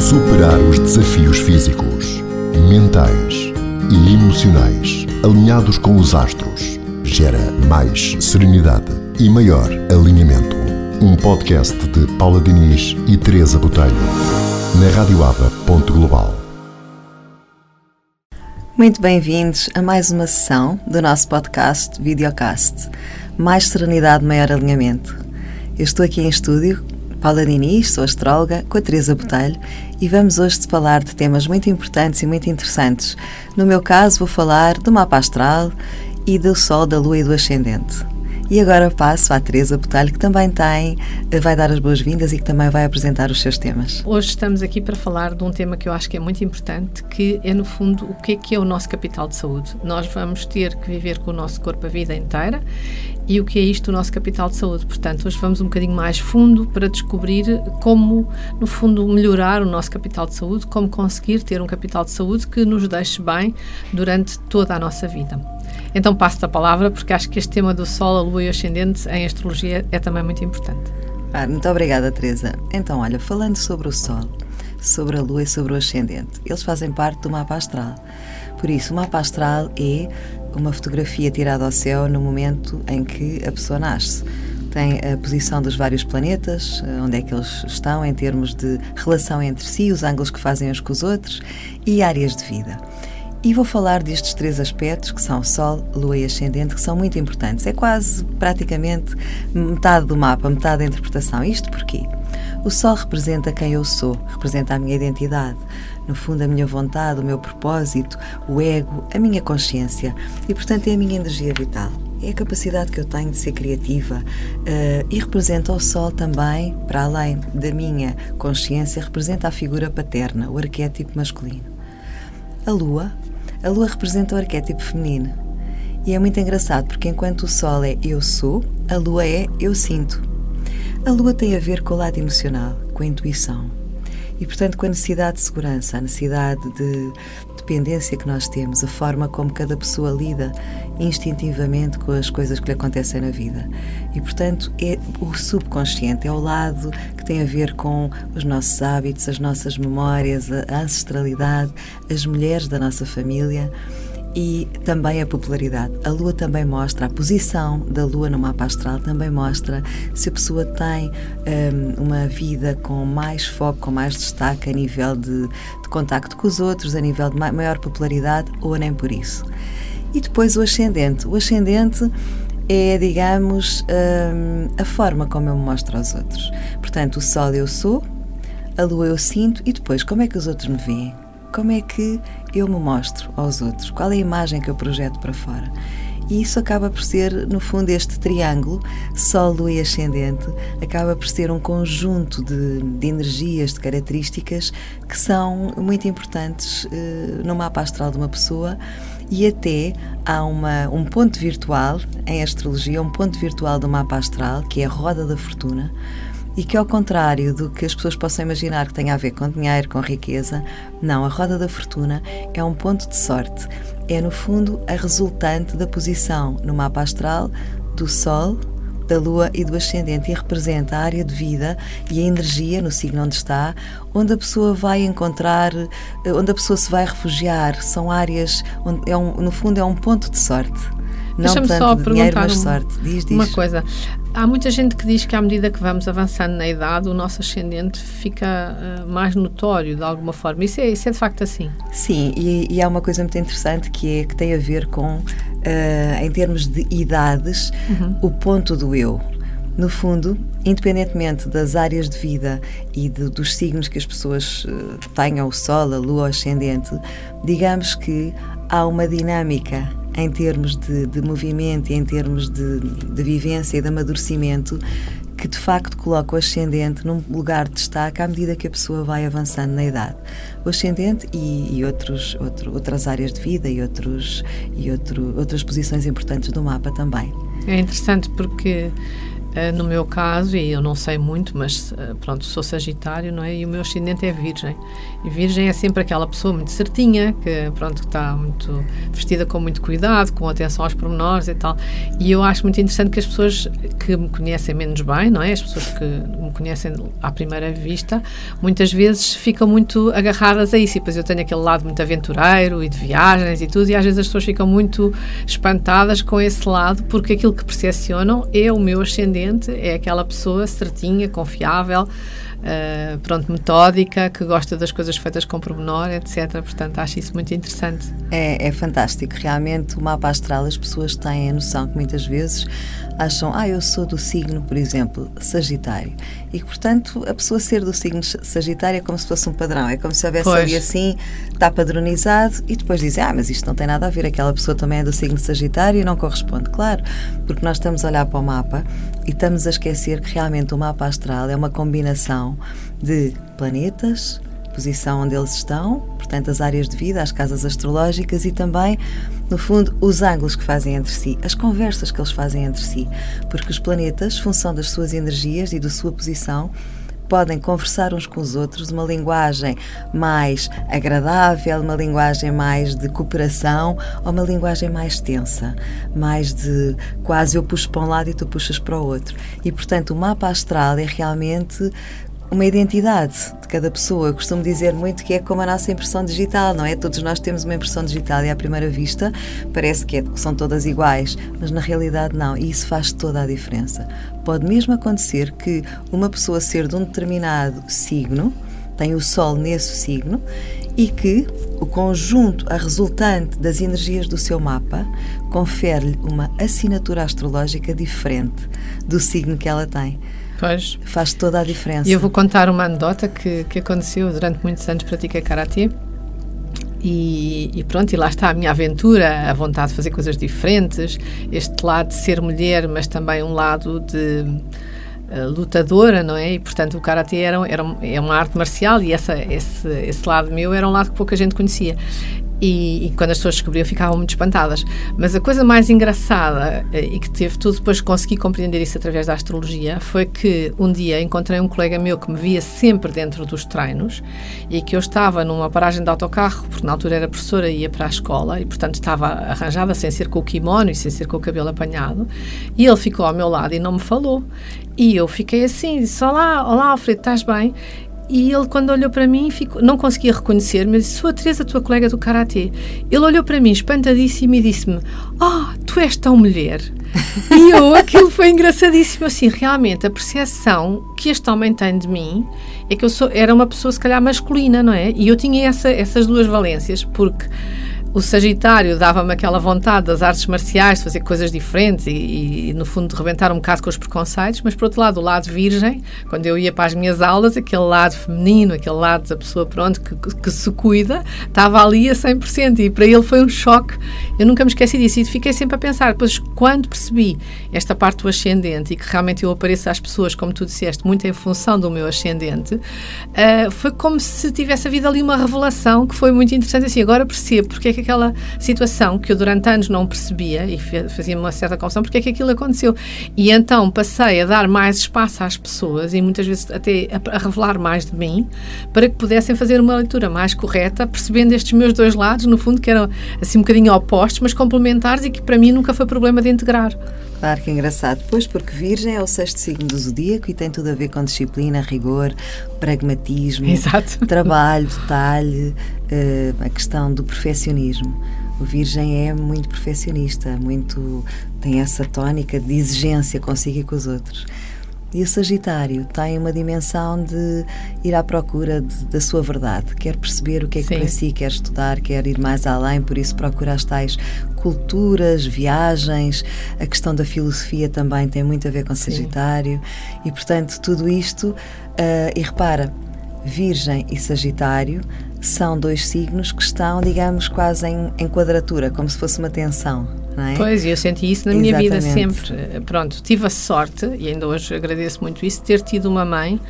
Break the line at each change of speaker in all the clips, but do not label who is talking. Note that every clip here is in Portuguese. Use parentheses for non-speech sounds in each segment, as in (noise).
Superar os desafios físicos, mentais e emocionais alinhados com os astros gera mais serenidade e maior alinhamento. Um podcast de Paula Diniz e Teresa Botelho na radioaba.global.
Muito bem-vindos a mais uma sessão do nosso podcast Videocast. Mais serenidade, maior alinhamento. Eu estou aqui em estúdio, Paula Diniz, sou astróloga, com a Teresa Botelho e vamos hoje falar de temas muito importantes e muito interessantes. No meu caso, vou falar do mapa astral e do Sol, da Lua e do Ascendente. E agora passo à Teresa Botelho, que também tem, vai dar as boas-vindas e que também vai apresentar os seus temas.
Hoje estamos aqui para falar de um tema que eu acho que é muito importante, que é, no fundo, o que é que é o nosso capital de saúde. Nós vamos ter que viver com o nosso corpo a vida inteira e o que é isto o nosso capital de saúde. Portanto, hoje vamos um bocadinho mais fundo para descobrir como, no fundo, melhorar o nosso capital de saúde, como conseguir ter um capital de saúde que nos deixe bem durante toda a nossa vida. Então passo-te a palavra, porque acho que este tema do Sol, a Lua e o Ascendente em astrologia é também muito importante.
Ah, muito obrigada, Teresa. Então, olha, falando sobre o Sol, sobre a Lua e sobre o Ascendente, eles fazem parte do mapa astral. Por isso, o mapa astral é uma fotografia tirada ao céu no momento em que a pessoa nasce. Tem a posição dos vários planetas, onde é que eles estão em termos de relação entre si, os ângulos que fazem uns com os outros e áreas de vida. E vou falar destes três aspectos, que são Sol, Lua e Ascendente, que são muito importantes. É quase, praticamente, metade do mapa, metade da interpretação. Isto porquê? O Sol representa quem eu sou, representa a minha identidade, no fundo, a minha vontade, o meu propósito, o ego, a minha consciência e, portanto, é a minha energia vital. É a capacidade que eu tenho de ser criativa uh, e representa o Sol também, para além da minha consciência, representa a figura paterna, o arquétipo masculino. A Lua a lua representa o arquétipo feminino. E é muito engraçado porque enquanto o sol é eu sou, a lua é eu sinto. A lua tem a ver com o lado emocional, com a intuição. E, portanto, com a necessidade de segurança, a necessidade de dependência que nós temos, a forma como cada pessoa lida instintivamente com as coisas que lhe acontecem na vida. E, portanto, é o subconsciente, é o lado que tem a ver com os nossos hábitos, as nossas memórias, a ancestralidade, as mulheres da nossa família e também a popularidade. A Lua também mostra, a posição da Lua no mapa astral também mostra se a pessoa tem um, uma vida com mais foco, com mais destaque a nível de, de contacto com os outros, a nível de maior popularidade ou nem por isso. E depois o ascendente. O ascendente é, digamos, um, a forma como eu me mostro aos outros. Portanto, o Sol eu sou, a Lua eu sinto e depois como é que os outros me veem? Como é que eu me mostro aos outros? Qual é a imagem que eu projeto para fora? E isso acaba por ser, no fundo, este triângulo, Sol, Lua e Ascendente, acaba por ser um conjunto de, de energias, de características que são muito importantes uh, no mapa astral de uma pessoa e até há uma, um ponto virtual em astrologia, um ponto virtual do mapa astral, que é a roda da fortuna, e que, ao contrário do que as pessoas possam imaginar que tenha a ver com dinheiro, com riqueza, não, a roda da fortuna é um ponto de sorte. É, no fundo, a resultante da posição no mapa astral do Sol, da Lua e do Ascendente e representa a área de vida e a energia no signo onde está, onde a pessoa vai encontrar, eh, onde a pessoa se vai refugiar. São áreas onde, é um, no fundo, é um ponto de sorte. Não tanto só de dinheiro, sorte. Diz, diz.
Uma coisa. Há muita gente que diz que à medida que vamos avançando na idade, o nosso ascendente fica uh, mais notório de alguma forma. Isso é, isso é de facto assim?
Sim, e, e há uma coisa muito interessante que, é, que tem a ver com, uh, em termos de idades, uhum. o ponto do eu. No fundo, independentemente das áreas de vida e de, dos signos que as pessoas uh, tenham, o Sol, a Lua, o Ascendente, digamos que há uma dinâmica em termos de, de movimento e em termos de, de vivência e de amadurecimento que de facto coloca o ascendente num lugar de destaque à medida que a pessoa vai avançando na idade. O ascendente e, e outros, outro, outras áreas de vida e, outros, e outro, outras posições importantes do mapa também.
É interessante porque Uh, no meu caso, e eu não sei muito, mas uh, pronto, sou Sagitário, não é? E o meu ascendente é Virgem. E Virgem é sempre aquela pessoa muito certinha, que pronto, está muito vestida com muito cuidado, com atenção aos pormenores e tal. E eu acho muito interessante que as pessoas que me conhecem menos bem, não é? As pessoas que me conhecem à primeira vista, muitas vezes ficam muito agarradas a isso. E depois eu tenho aquele lado muito aventureiro e de viagens e tudo, e às vezes as pessoas ficam muito espantadas com esse lado, porque aquilo que percepcionam é o meu ascendente, é aquela pessoa certinha, confiável uh, pronto, metódica, que gosta das coisas feitas com pormenor, etc. Portanto, acho isso muito interessante.
É, é fantástico. Realmente, o mapa astral, as pessoas têm a noção que muitas vezes acham, ah, eu sou do signo, por exemplo, Sagitário. E que, portanto, a pessoa ser do signo Sagitário é como se fosse um padrão, é como se houvesse pois. ali assim, está padronizado, e depois dizem, ah, mas isto não tem nada a ver, aquela pessoa também é do signo Sagitário e não corresponde. Claro, porque nós estamos a olhar para o mapa e estamos a esquecer que realmente o mapa astral é uma combinação de planetas, posição onde eles estão, portanto, as áreas de vida, as casas astrológicas e também, no fundo, os ângulos que fazem entre si, as conversas que eles fazem entre si. Porque os planetas, função das suas energias e da sua posição, podem conversar uns com os outros uma linguagem mais agradável, uma linguagem mais de cooperação ou uma linguagem mais tensa, mais de quase eu puxo para um lado e tu puxas para o outro. E portanto, o mapa astral é realmente uma identidade de cada pessoa. Eu costumo dizer muito que é como a nossa impressão digital, não é? Todos nós temos uma impressão digital e à primeira vista parece que, é, que são todas iguais, mas na realidade não, e isso faz toda a diferença. Pode mesmo acontecer que uma pessoa ser de um determinado signo, tem o Sol nesse signo, e que o conjunto, a resultante das energias do seu mapa, confere-lhe uma assinatura astrológica diferente do signo que ela tem.
Pois.
Faz toda a diferença.
E eu vou contar uma anedota que, que aconteceu durante muitos anos pratiquei karatê. E, e, pronto, e lá está a minha aventura, a vontade de fazer coisas diferentes, este lado de ser mulher, mas também um lado de uh, lutadora, não é? E portanto o karatê era, era, é uma arte marcial e essa, esse, esse lado meu era um lado que pouca gente conhecia. E, e, quando as pessoas descobriam ficavam muito espantadas. Mas a coisa mais engraçada eh, e que teve tudo depois consegui compreender isso através da astrologia foi que um dia encontrei um colega meu que me via sempre dentro dos treinos e que eu estava numa paragem de autocarro, porque na altura era professora e ia para a escola e portanto estava arranjada sem ser com o kimono e sem ser com o cabelo apanhado e ele ficou ao meu lado e não me falou. E eu fiquei assim, disse: Olá, olá Alfredo, estás bem? E ele, quando olhou para mim, ficou, não conseguia reconhecer, mas disse: Sou a Teresa, tua colega do Karatê. Ele olhou para mim, espantadíssimo, e disse-me: Ah, oh, tu és tão mulher. (laughs) e eu, aquilo foi engraçadíssimo. Assim, realmente, a percepção que este homem tem de mim é que eu sou, era uma pessoa, se calhar, masculina, não é? E eu tinha essa, essas duas valências, porque o Sagitário dava-me aquela vontade das artes marciais, de fazer coisas diferentes e, e, no fundo, de rebentar um bocado com os preconceitos, mas, por outro lado, o lado virgem, quando eu ia para as minhas aulas, aquele lado feminino, aquele lado da pessoa, pronto, que, que se cuida, estava ali a 100%. E para ele foi um choque. Eu nunca me esqueci disso e fiquei sempre a pensar. Depois, quando percebi esta parte do ascendente e que realmente eu apareço às pessoas, como tu disseste, muito em função do meu ascendente, uh, foi como se tivesse havido ali uma revelação que foi muito interessante. Assim, agora percebo porque é que aquela situação que eu durante anos não percebia e fazia-me uma certa confusão porque é que aquilo aconteceu. E então passei a dar mais espaço às pessoas e muitas vezes até a, a revelar mais de mim para que pudessem fazer uma leitura mais correta, percebendo estes meus dois lados, no fundo, que eram assim um bocadinho opostos, mas complementares e que para mim nunca foi problema de integrar.
Claro que é engraçado. Pois, porque Virgem é o sexto signo do zodíaco e tem tudo a ver com disciplina, rigor, pragmatismo,
Exato.
trabalho, detalhe, a questão do perfeccionismo. O Virgem é muito perfeccionista, muito tem essa tónica de exigência consigo e com os outros. E o Sagitário tem uma dimensão de ir à procura de, da sua verdade, quer perceber o que é que Sim. para si quer estudar, quer ir mais além, por isso procura as tais culturas, viagens, a questão da filosofia também tem muito a ver com Sagitário Sim. e, portanto, tudo isto. Uh, e repara, Virgem e Sagitário são dois signos que estão, digamos, quase em, em quadratura, como se fosse uma tensão. É?
Pois, eu senti isso na minha Exatamente. vida sempre. Pronto, tive a sorte, e ainda hoje agradeço muito isso, de ter tido uma mãe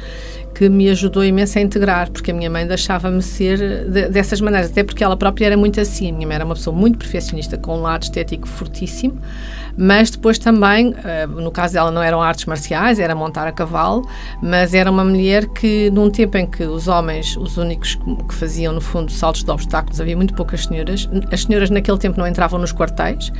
que me ajudou imenso a integrar, porque a minha mãe deixava-me ser de, dessas maneiras, até porque ela própria era muito assim. A minha mãe era uma pessoa muito perfeccionista, com um lado estético fortíssimo, mas depois também, eh, no caso dela não eram artes marciais, era montar a cavalo, mas era uma mulher que num tempo em que os homens, os únicos que faziam no fundo saltos de obstáculos, havia muito poucas senhoras, as senhoras naquele tempo não entravam nos quartéis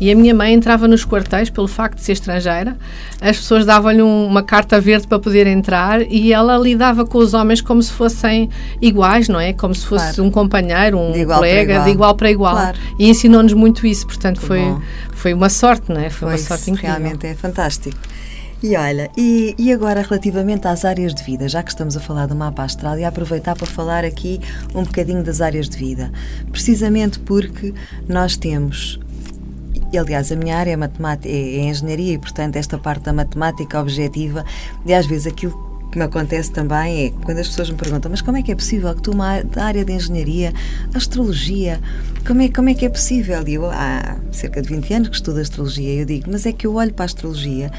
e a minha mãe entrava nos quartéis pelo facto de ser estrangeira, as pessoas davam-lhe uma carta verde para poder entrar e ela lidava com os homens como se fossem iguais, não é? Como se fosse claro. um companheiro, um de colega, de igual para igual. Claro. E ensinou-nos muito isso, portanto foi, foi uma sorte, não é?
Foi, foi uma sorte incrível. Realmente é fantástico. E olha, e, e, agora relativamente às áreas de vida, já que estamos a falar do mapa astral, e aproveitar para falar aqui um bocadinho das áreas de vida, precisamente porque nós temos. Aliás, a minha área é, matemática, é, é engenharia e, portanto, esta parte da matemática objetiva, e às vezes aquilo que me acontece também é quando as pessoas me perguntam mas como é que é possível que tu, da área de engenharia, astrologia, como é, como é que é possível? E eu, há cerca de 20 anos que estudo astrologia, eu digo, mas é que eu olho para a astrologia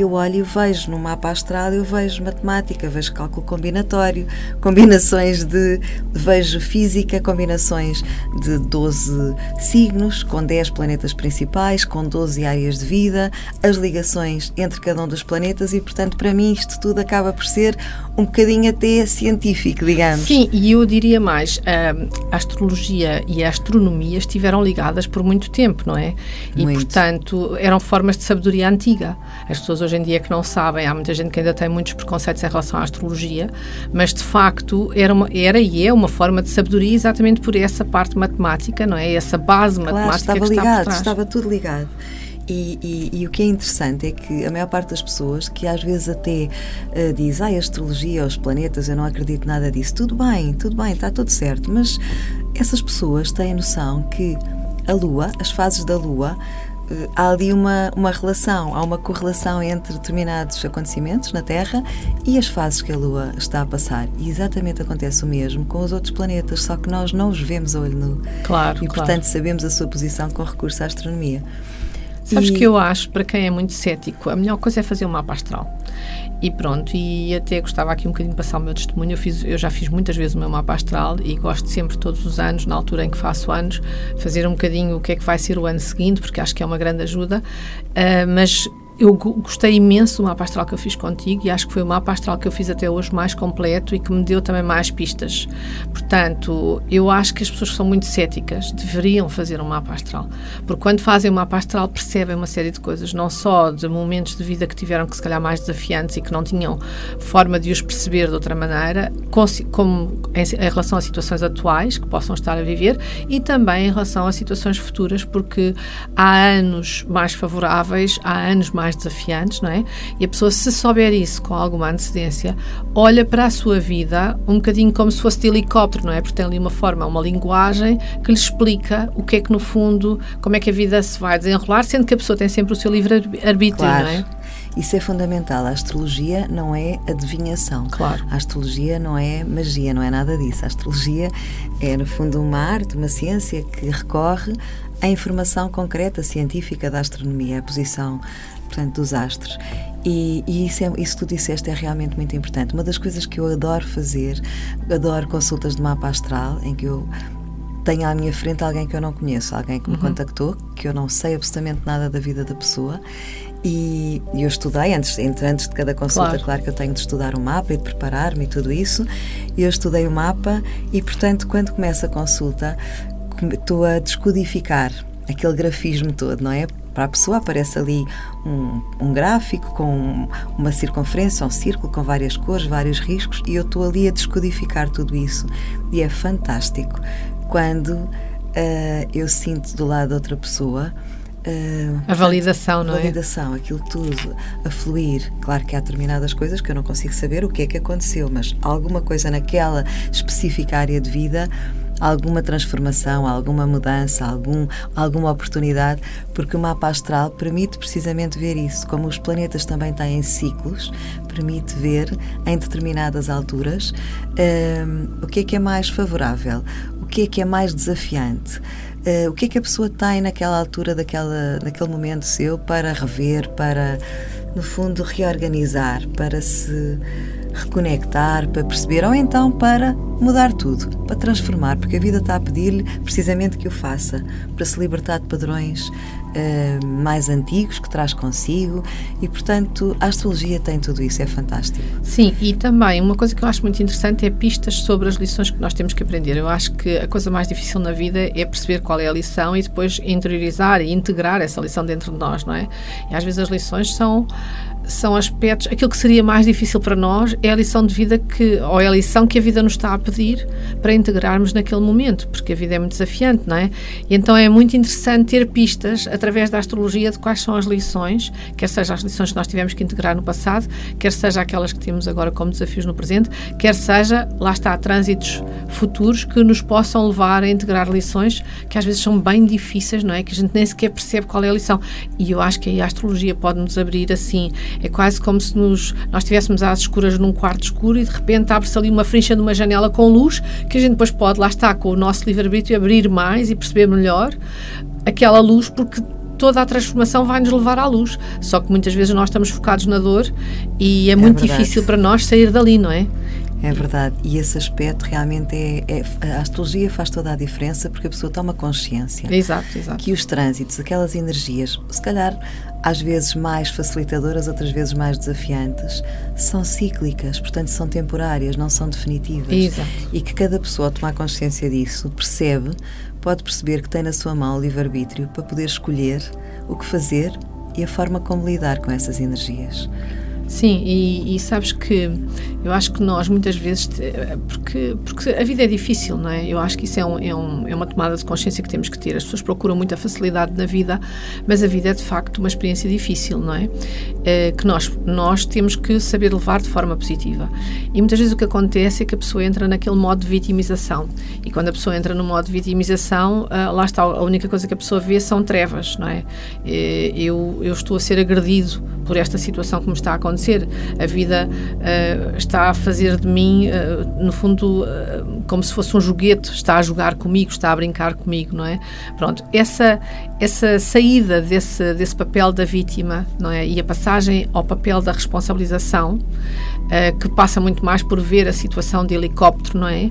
eu olho e vejo no mapa astral, eu vejo matemática, vejo cálculo combinatório, combinações de. vejo física, combinações de 12 signos, com 10 planetas principais, com 12 áreas de vida, as ligações entre cada um dos planetas e, portanto, para mim isto tudo acaba por ser um bocadinho até científico, digamos.
Sim, e eu diria mais, a astrologia e a astronomia estiveram ligadas por muito tempo, não é? E, muito. portanto, eram formas de sabedoria antiga. As pessoas hoje em dia que não sabem, há muita gente que ainda tem muitos preconceitos em relação à astrologia, mas de facto era, uma, era e é uma forma de sabedoria exatamente por essa parte matemática, não é? Essa base
claro,
matemática
estava
que
ligado,
está por trás.
estava tudo ligado. E, e, e, o que é interessante é que a maior parte das pessoas que às vezes até uh, diz ah, a astrologia, os planetas, eu não acredito nada disso. Tudo bem, tudo bem, está tudo certo. Mas essas pessoas têm noção que a Lua, as fases da Lua, há ali uma, uma relação, há uma correlação entre determinados acontecimentos na Terra e as fases que a Lua está a passar. E exatamente acontece o mesmo com os outros planetas, só que nós não os vemos a olho nu.
Claro.
E,
claro.
portanto, sabemos a sua posição com recurso à astronomia.
Sabes e... que eu acho, para quem é muito cético, a melhor coisa é fazer um mapa astral. E pronto, e até gostava aqui um bocadinho de passar o meu testemunho. Eu, fiz, eu já fiz muitas vezes o meu mapa astral e gosto sempre, todos os anos, na altura em que faço anos, fazer um bocadinho o que é que vai ser o ano seguinte, porque acho que é uma grande ajuda. Uh, mas eu gostei imenso do mapa astral que eu fiz contigo e acho que foi o mapa astral que eu fiz até hoje mais completo e que me deu também mais pistas. Portanto, eu acho que as pessoas que são muito céticas deveriam fazer um mapa astral, porque quando fazem um mapa astral percebem uma série de coisas, não só de momentos de vida que tiveram que se calhar mais desafiantes e que não tinham forma de os perceber de outra maneira, como em relação a situações atuais que possam estar a viver e também em relação a situações futuras, porque há anos mais favoráveis, há anos mais mais desafiantes, não é? E a pessoa, se souber isso com alguma antecedência, olha para a sua vida um bocadinho como se fosse de helicóptero, não é? Porque tem ali uma forma, uma linguagem que lhe explica o que é que, no fundo, como é que a vida se vai desenrolar, sendo que a pessoa tem sempre o seu livre-arbítrio, claro. não é?
Isso é fundamental. A astrologia não é adivinhação.
Claro.
A astrologia não é magia, não é nada disso. A astrologia é, no fundo, uma arte, uma ciência que recorre à informação concreta, científica da astronomia, a posição portanto, dos astros. E, e isso, é, isso que tu disseste é realmente muito importante. Uma das coisas que eu adoro fazer, adoro consultas de mapa astral, em que eu tenho à minha frente alguém que eu não conheço, alguém que me uhum. contactou, que eu não sei absolutamente nada da vida da pessoa. E, eu estudei antes, antes de cada consulta, claro. claro que eu tenho de estudar o mapa e de preparar-me e tudo isso. E eu estudei o mapa e, portanto, quando começa a consulta, estou a descodificar aquele grafismo todo, não é? Para a pessoa aparece ali um, um gráfico com uma circunferência, um círculo com várias cores, vários riscos, e eu estou ali a descodificar tudo isso. E é fantástico quando uh, eu sinto do lado da outra pessoa.
Uh, a validação, não
é? Validação, aquilo tudo a fluir. Claro que há determinadas coisas que eu não consigo saber o que é que aconteceu, mas alguma coisa naquela específica área de vida alguma transformação, alguma mudança, algum, alguma oportunidade, porque o mapa astral permite precisamente ver isso. Como os planetas também têm ciclos, permite ver em determinadas alturas um, o que é que é mais favorável, o que é que é mais desafiante. Uh, o que é que a pessoa tem naquela altura, daquela, naquele momento seu, para rever, para, no fundo, reorganizar, para se reconectar, para perceber, ou então para mudar tudo, para transformar, porque a vida está a pedir-lhe precisamente que o faça, para se libertar de padrões uh, mais antigos que traz consigo e, portanto, a astrologia tem tudo isso, é fantástico.
Sim, e também uma coisa que eu acho muito interessante é pistas sobre as lições que nós temos que aprender. Eu acho que a coisa mais difícil na vida é perceber qual é a lição e depois interiorizar e integrar essa lição dentro de nós, não é? E às vezes as lições são são aspectos, aquilo que seria mais difícil para nós é a lição de vida que, ou é a lição que a vida nos está a pedir para integrarmos naquele momento, porque a vida é muito desafiante, não é? E então é muito interessante ter pistas através da astrologia de quais são as lições, quer seja as lições que nós tivemos que integrar no passado, quer seja aquelas que temos agora como desafios no presente, quer seja, lá está, trânsitos futuros que nos possam levar a integrar lições que às vezes são bem difíceis, não é? Que a gente nem sequer percebe qual é a lição. E eu acho que a astrologia pode nos abrir assim é quase como se nos, nós estivéssemos às escuras num quarto escuro e de repente abre-se ali uma frincha de uma janela com luz que a gente depois pode, lá está, com o nosso livre-arbítrio, abrir mais e perceber melhor aquela luz, porque toda a transformação vai nos levar à luz. Só que muitas vezes nós estamos focados na dor e é, é muito verdade. difícil para nós sair dali, não é?
É verdade, e esse aspecto realmente é, é, A astrologia faz toda a diferença porque a pessoa toma consciência
exato, exato.
que os trânsitos, aquelas energias, se calhar às vezes mais facilitadoras, outras vezes mais desafiantes, são cíclicas, portanto são temporárias, não são definitivas.
Exato.
E que cada pessoa, ao tomar consciência disso, percebe, pode perceber que tem na sua mão o livre-arbítrio para poder escolher o que fazer e a forma como lidar com essas energias.
Sim, e, e, sabes que eu acho que nós muitas vezes, porque, porque a vida é difícil, não é? Eu acho que isso é, um, é, um, é uma tomada de consciência que temos que ter. As pessoas procuram muita facilidade na vida, mas a vida é de facto uma experiência difícil, não é? é que nós, nós temos que saber levar de forma positiva. E muitas vezes o que acontece é que a pessoa entra naquele modo de vitimização. E quando a pessoa entra no modo de vitimização, ah, lá está, a única coisa que a pessoa vê são trevas, não é? Eu, eu estou a ser agredido por esta situação que me está a acontecer. A vida uh, está a fazer de mim, uh, no fundo, uh, como se fosse um joguete, está a jogar comigo, está a brincar comigo, não é? Pronto, essa, essa saída desse, desse papel da vítima, não é? E a passagem ao papel da responsabilização, que passa muito mais por ver a situação de helicóptero, não é?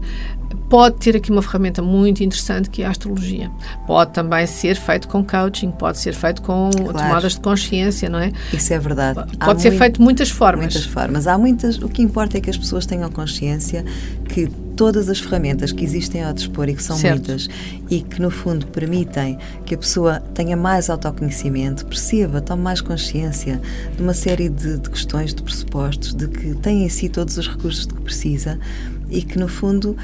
Pode ter aqui uma ferramenta muito interessante que é a astrologia. Pode também ser feito com coaching, pode ser feito com claro. tomadas de consciência, não é?
Isso é verdade.
Pode Há ser muito, feito de muitas formas.
Muitas formas. Há muitas. O que importa é que as pessoas tenham consciência que todas as ferramentas que existem ao dispor e que são certo. muitas e que no fundo permitem que a pessoa tenha mais autoconhecimento, perceba, tome mais consciência de uma série de, de questões, de pressupostos, de que tem em si todos os recursos de que precisa e que no fundo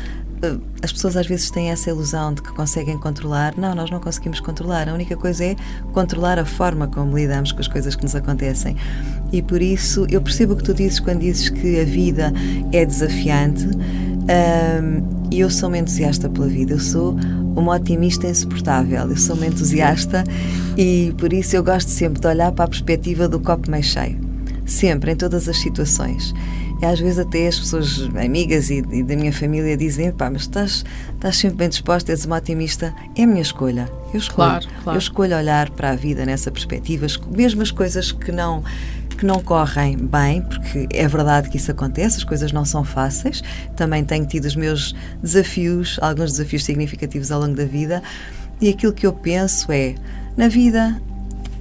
as pessoas às vezes têm essa ilusão de que conseguem controlar. Não, nós não conseguimos controlar. A única coisa é controlar a forma como lidamos com as coisas que nos acontecem. E por isso eu percebo o que tu dizes quando dizes que a vida é desafiante. E eu sou uma entusiasta pela vida. Eu sou uma otimista insuportável. Eu sou uma entusiasta e por isso eu gosto sempre de olhar para a perspectiva do copo meio cheio. Sempre, em todas as situações. E às vezes até as pessoas amigas e, e da minha família dizem, pá, mas estás, estás sempre bem disposta, és uma otimista. É a minha escolha. Eu escolho.
Claro, claro.
Eu escolho olhar para a vida nessa perspectiva, mesmo as coisas que não que não correm bem, porque é verdade que isso acontece, as coisas não são fáceis. Também tenho tido os meus desafios, alguns desafios significativos ao longo da vida, e aquilo que eu penso é: na vida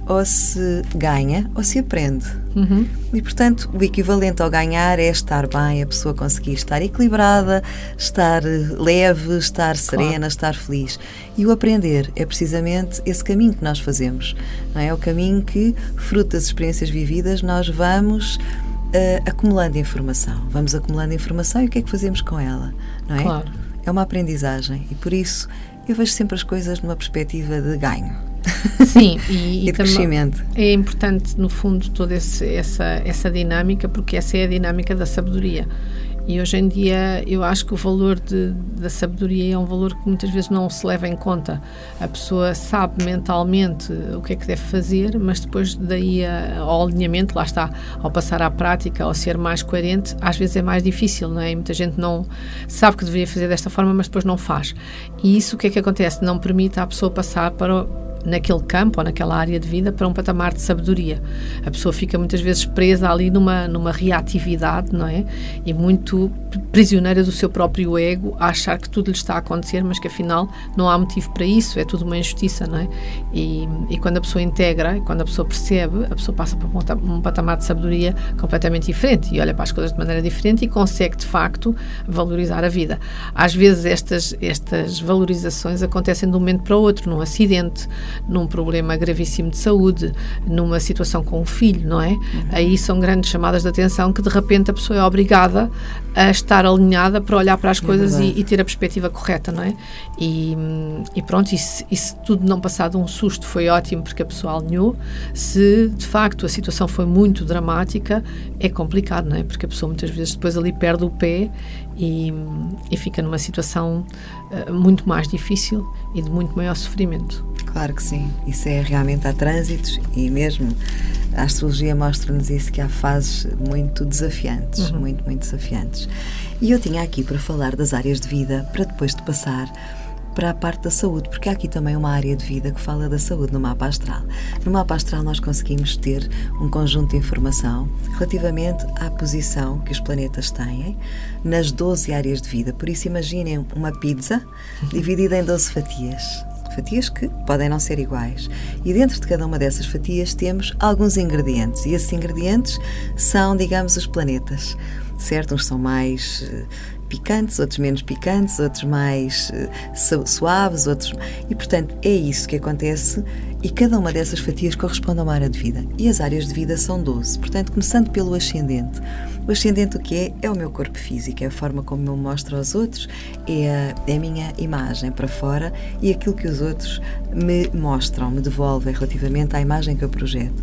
ou se ganha ou se aprende.
Uhum.
E, portanto, o equivalente ao ganhar é estar bem, a pessoa conseguir estar equilibrada, estar leve, estar serena, claro. estar feliz. E o aprender é precisamente esse caminho que nós fazemos. Não é? é o caminho que, fruto das experiências vividas, nós vamos. Uh, acumulando informação. Vamos acumulando informação e o que é que fazemos com ela? Não é?
Claro.
É uma aprendizagem e por isso eu vejo sempre as coisas numa perspectiva de ganho.
Sim, (laughs) e,
e, crescimento.
É importante, no fundo, toda esse, essa, essa dinâmica, porque essa é a dinâmica da sabedoria. E hoje em dia eu acho que o valor de, da sabedoria é um valor que muitas vezes não se leva em conta. A pessoa sabe mentalmente o que é que deve fazer, mas depois daí a, ao alinhamento, lá está, ao passar à prática, ao ser mais coerente, às vezes é mais difícil, não é? E muita gente não sabe que deveria fazer desta forma, mas depois não faz. E isso o que é que acontece? Não permite à pessoa passar para naquele campo ou naquela área de vida para um patamar de sabedoria. A pessoa fica muitas vezes presa ali numa, numa reatividade, não é? E muito prisioneira do seu próprio ego, a achar que tudo lhe está a acontecer, mas que afinal não há motivo para isso, é tudo uma injustiça, não é? E, e quando a pessoa integra, quando a pessoa percebe, a pessoa passa para um patamar de sabedoria completamente diferente e olha para as coisas de maneira diferente e consegue de facto valorizar a vida. Às vezes estas, estas valorizações acontecem de um momento para o outro, num acidente, num problema gravíssimo de saúde, numa situação com o filho, não é? Uhum. Aí são grandes chamadas de atenção que de repente a pessoa é obrigada a estar alinhada para olhar para as é coisas e, e, ter a perspectiva correta, não é? E, e pronto, e se, tudo não passar de um susto foi ótimo porque a pessoa alinhou, se de facto a situação foi muito dramática, é complicado, não é? Porque a pessoa muitas vezes depois ali perde o pé e, e fica numa situação muito mais difícil e de muito maior sofrimento.
Claro que sim, isso é realmente há trânsitos e mesmo a astrologia mostra-nos isso que há fases muito desafiantes, uhum. muito, muito desafiantes. E eu tinha aqui para falar das áreas de vida, para depois de passar para a parte da saúde, porque há aqui também uma área de vida que fala da saúde no mapa astral. No mapa astral nós conseguimos ter um conjunto de informação relativamente à posição que os planetas têm nas 12 áreas de vida. Por isso imaginem uma pizza dividida em 12 fatias fatias que podem não ser iguais. E dentro de cada uma dessas fatias temos alguns ingredientes, e esses ingredientes são, digamos, os planetas. Certo? Uns são mais eh, picantes, outros menos picantes, outros mais uh, suaves, outros. E portanto é isso que acontece e cada uma dessas fatias corresponde a uma área de vida. E as áreas de vida são 12. Portanto, começando pelo ascendente. O ascendente o que é? É o meu corpo físico, é a forma como eu mostro aos outros, é a, é a minha imagem para fora e aquilo que os outros me mostram, me devolvem relativamente à imagem que eu projeto.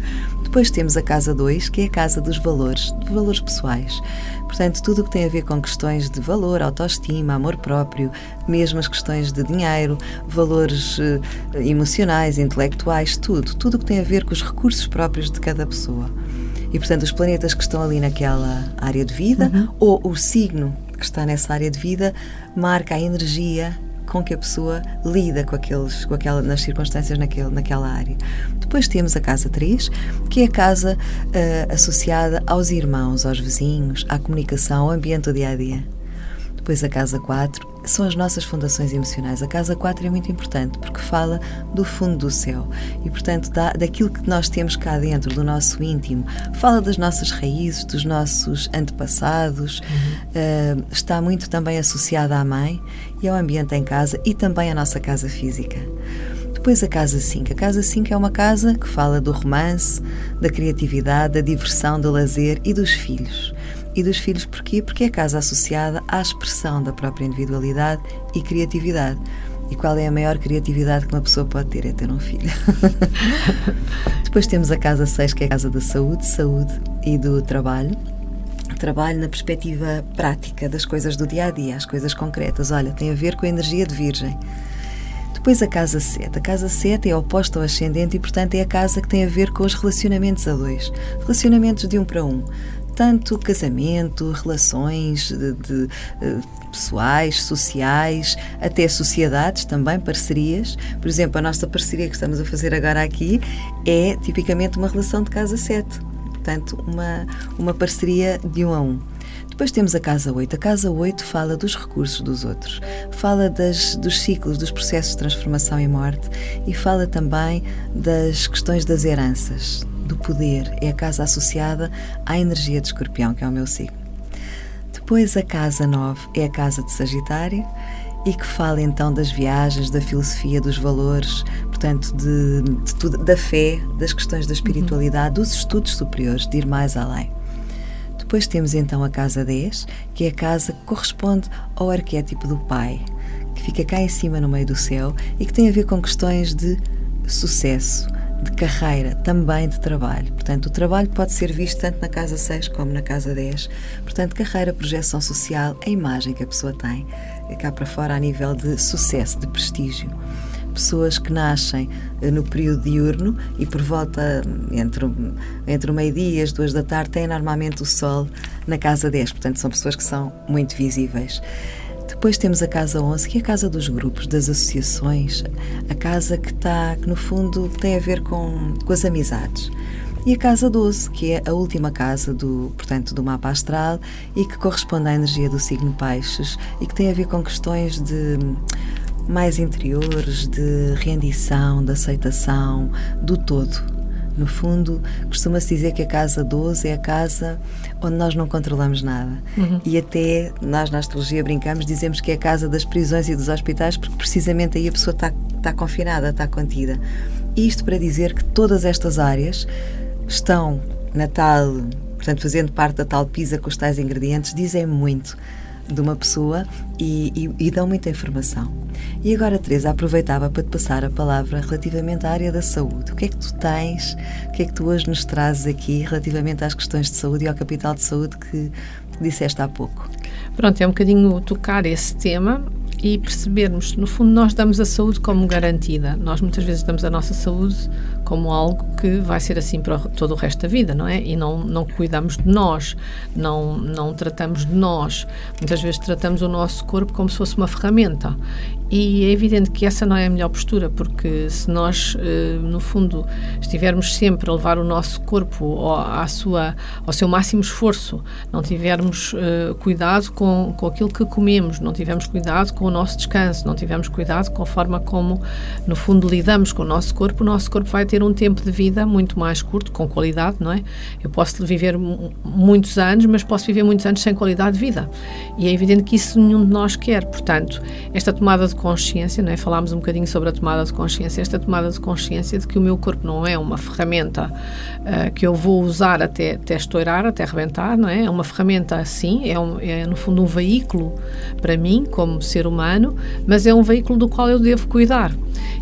Depois temos a casa 2, que é a casa dos valores, de valores pessoais. Portanto, tudo o que tem a ver com questões de valor, autoestima, amor próprio, mesmo as questões de dinheiro, valores eh, emocionais, intelectuais, tudo. Tudo o que tem a ver com os recursos próprios de cada pessoa. E, portanto, os planetas que estão ali naquela área de vida uhum. ou o signo que está nessa área de vida marca a energia com que a pessoa lida com, aqueles, com aquela, nas circunstâncias naquele, naquela área. Depois temos a casa 3, que é a casa uh, associada aos irmãos, aos vizinhos, à comunicação, ao ambiente do dia a dia. Depois a casa 4 são as nossas fundações emocionais. A casa 4 é muito importante porque fala do fundo do céu e, portanto, da, daquilo que nós temos cá dentro, do nosso íntimo. Fala das nossas raízes, dos nossos antepassados. Uhum. Uh, está muito também associada à mãe e ao ambiente em casa e também à nossa casa física. Depois a casa 5. A casa 5 é uma casa que fala do romance, da criatividade, da diversão, do lazer e dos filhos e dos filhos porquê? Porque é a casa associada à expressão da própria individualidade e criatividade. E qual é a maior criatividade que uma pessoa pode ter? É ter um filho. (laughs) Depois temos a casa 6, que é a casa da saúde, saúde e do trabalho. Trabalho na perspectiva prática das coisas do dia a dia, as coisas concretas. Olha, tem a ver com a energia de Virgem. Depois a casa 7. A casa 7 é oposta ao ascendente e, portanto, é a casa que tem a ver com os relacionamentos a dois. Relacionamentos de um para um tanto casamento, relações de, de, eh, pessoais, sociais, até sociedades também, parcerias. Por exemplo, a nossa parceria que estamos a fazer agora aqui é tipicamente uma relação de casa 7, portanto, uma, uma parceria de um a um. Depois temos a Casa 8. A Casa 8 fala dos recursos dos outros, fala das, dos ciclos, dos processos de transformação e morte e fala também das questões das heranças, do poder, é a casa associada à energia de escorpião, que é o meu signo. Depois, a casa 9 é a casa de Sagitário e que fala então das viagens, da filosofia, dos valores, portanto, de, de tudo, da fé, das questões da espiritualidade, uhum. dos estudos superiores, de ir mais além. Depois temos então a casa 10, que é a casa que corresponde ao arquétipo do pai, que fica cá em cima no meio do céu e que tem a ver com questões de sucesso, de carreira, também de trabalho. Portanto, o trabalho pode ser visto tanto na casa 6 como na casa 10. Portanto, carreira, projeção social, a imagem que a pessoa tem cá para fora a nível de sucesso, de prestígio. Pessoas que nascem eh, no período diurno e por volta entre, entre o meio-dia e as duas da tarde têm normalmente o sol na casa 10. Portanto, são pessoas que são muito visíveis. Depois temos a Casa 11, que é a casa dos grupos, das associações, a casa que está, que no fundo tem a ver com, com as amizades. E a Casa 12, que é a última casa do, portanto, do mapa astral e que corresponde à energia do signo Peixes e que tem a ver com questões de mais interiores, de rendição, de aceitação, do todo. No fundo, costuma-se dizer que a casa 12 é a casa onde nós não controlamos nada. Uhum. E até nós na astrologia brincamos, dizemos que é a casa das prisões e dos hospitais, porque precisamente aí a pessoa está, está confinada, está contida. Isto para dizer que todas estas áreas estão na tal, portanto, fazendo parte da tal pisa com os tais ingredientes, dizem muito de uma pessoa e, e, e, dão muita informação. E agora, Teresa, aproveitava para te passar a palavra relativamente à área da saúde. O que é que tu tens, o que é que tu hoje nos trazes aqui relativamente às questões de saúde e ao capital de saúde que disseste há pouco?
Pronto, é um bocadinho tocar esse tema e percebermos, no fundo, nós damos a saúde como garantida. Nós muitas vezes damos a nossa saúde como algo que vai ser assim para todo o resto da vida, não é? E não, não cuidamos de nós, não, não tratamos de nós. Muitas vezes tratamos o nosso corpo como se fosse uma ferramenta. E é evidente que essa não é a melhor postura, porque se nós, eh, no fundo, estivermos sempre a levar o nosso corpo à sua, ao seu máximo esforço, não tivermos eh, cuidado com, com aquilo que comemos, não tivermos cuidado com o nosso descanso, não tivermos cuidado com a forma como, no fundo, lidamos com o nosso corpo, o nosso corpo vai ter ter um tempo de vida muito mais curto, com qualidade, não é? Eu posso viver muitos anos, mas posso viver muitos anos sem qualidade de vida. E é evidente que isso nenhum de nós quer. Portanto, esta tomada de consciência, não é? Falámos um bocadinho sobre a tomada de consciência, esta tomada de consciência de que o meu corpo não é uma ferramenta uh, que eu vou usar até, até estourar, até arrebentar, não é? É uma ferramenta assim, é, um, é no fundo um veículo para mim, como ser humano, mas é um veículo do qual eu devo cuidar.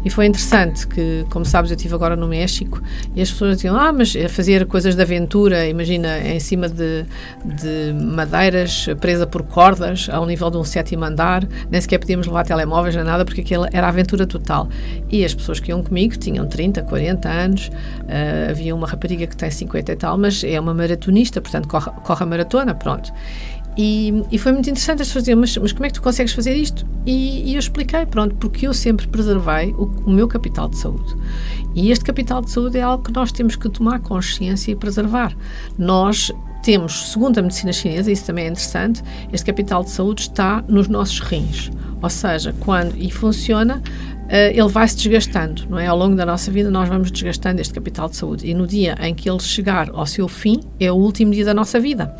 E foi interessante que, como sabes, eu estive agora no México e as pessoas diziam: Ah, mas fazer coisas de aventura, imagina, em cima de, de madeiras, presa por cordas, ao nível de um sétimo andar, nem sequer podíamos levar telemóveis nem nada, porque aquilo era aventura total. E as pessoas que iam comigo tinham 30, 40 anos, uh, havia uma rapariga que tem 50 e tal, mas é uma maratonista, portanto corre, corre a maratona, pronto. E, e, foi muito interessante as pessoas mas, mas como é que tu consegues fazer isto? E, e eu expliquei, pronto, porque eu sempre preservei o, o, meu capital de saúde. E este capital de saúde é algo que nós temos que tomar consciência e preservar. Nós temos, segundo a medicina chinesa, isso também é interessante, este capital de saúde está nos nossos rins. Ou seja, quando e funciona ele vai se desgastando, não é? Ao longo da nossa vida nós vamos desgastando este capital de saúde e no dia em que ele chegar ao seu fim é o último dia da nossa vida.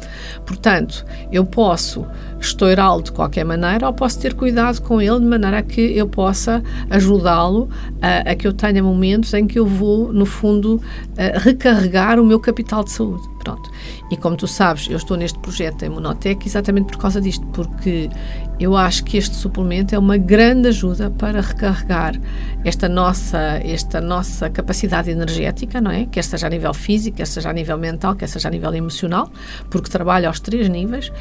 Portanto, eu posso estourá-lo de qualquer maneira ou posso ter cuidado com ele de maneira que eu possa ajudá-lo a, a, que eu tenha momentos em que eu vou, no fundo, uh, recarregar o meu capital de saúde. Pronto. E como tu sabes, eu estou neste projeto da Imunotec exatamente por causa disto, porque eu acho que este suplemento é uma grande ajuda para recarregar esta nossa, esta nossa capacidade energética, não é? Quer seja a nível físico, quer seja a nível mental, quer seja a nível emocional, porque trabalha aos três níveis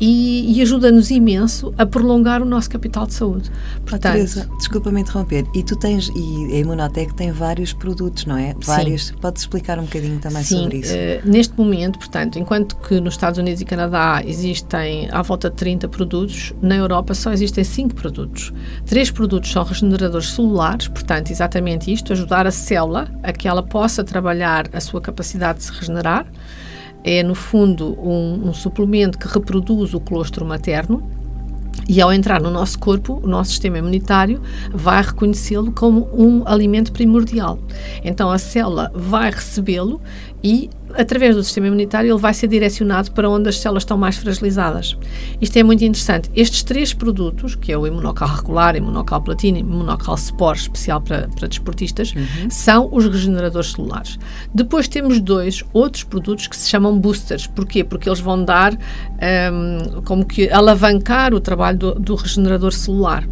e, e ajuda-nos imenso a prolongar o nosso capital de saúde.
Portanto, Teresa, desculpa-me interromper, e tu tens, e a Imunotec tem vários produtos, não é? Vários, sim. podes explicar um bocadinho também
sim,
sobre isso?
Uh, neste momento, portanto, enquanto que nos Estados Unidos e Canadá existem à volta de 30 produtos, na Europa só existem 5 produtos. Três produtos são regeneradores celulares, portanto, exatamente isto, ajudar a célula a que ela possa trabalhar a sua capacidade de se regenerar é, no fundo, um, um suplemento que reproduz o colostro materno, e ao entrar no nosso corpo, o nosso sistema imunitário vai reconhecê-lo como um alimento primordial. Então a célula vai recebê-lo e através do sistema imunitário, ele vai ser direcionado para onde as células estão mais fragilizadas. Isto é muito interessante. Estes três produtos, que é o imunocal regular, imunocal platino e imunocal spore, especial para, para desportistas, uhum. são os regeneradores celulares. Depois temos dois outros produtos que se chamam boosters. Porquê? Porque eles vão dar um, como que alavancar o trabalho do, do, regenerador celular.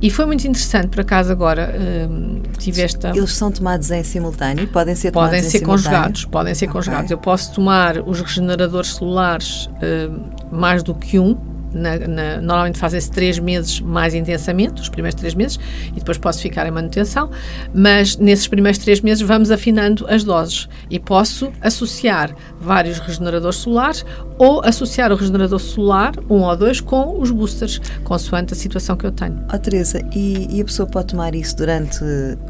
E foi muito interessante, por acaso agora um, tive esta...
Eles são tomados em simultâneo? Podem ser tomados
podem
em
ser
simultâneo?
Conjugados, podem ser okay. Conjugados. Eu posso tomar os regeneradores celulares uh, mais do que um, na, na, normalmente fazem-se três meses mais intensamente, os primeiros três meses, e depois posso ficar em manutenção, mas nesses primeiros três meses vamos afinando as doses e posso associar vários regeneradores solares ou associar o regenerador solar, um ou dois, com os boosters, consoante a situação que eu tenho.
Oh, Teresa, e, e a pessoa pode tomar isso durante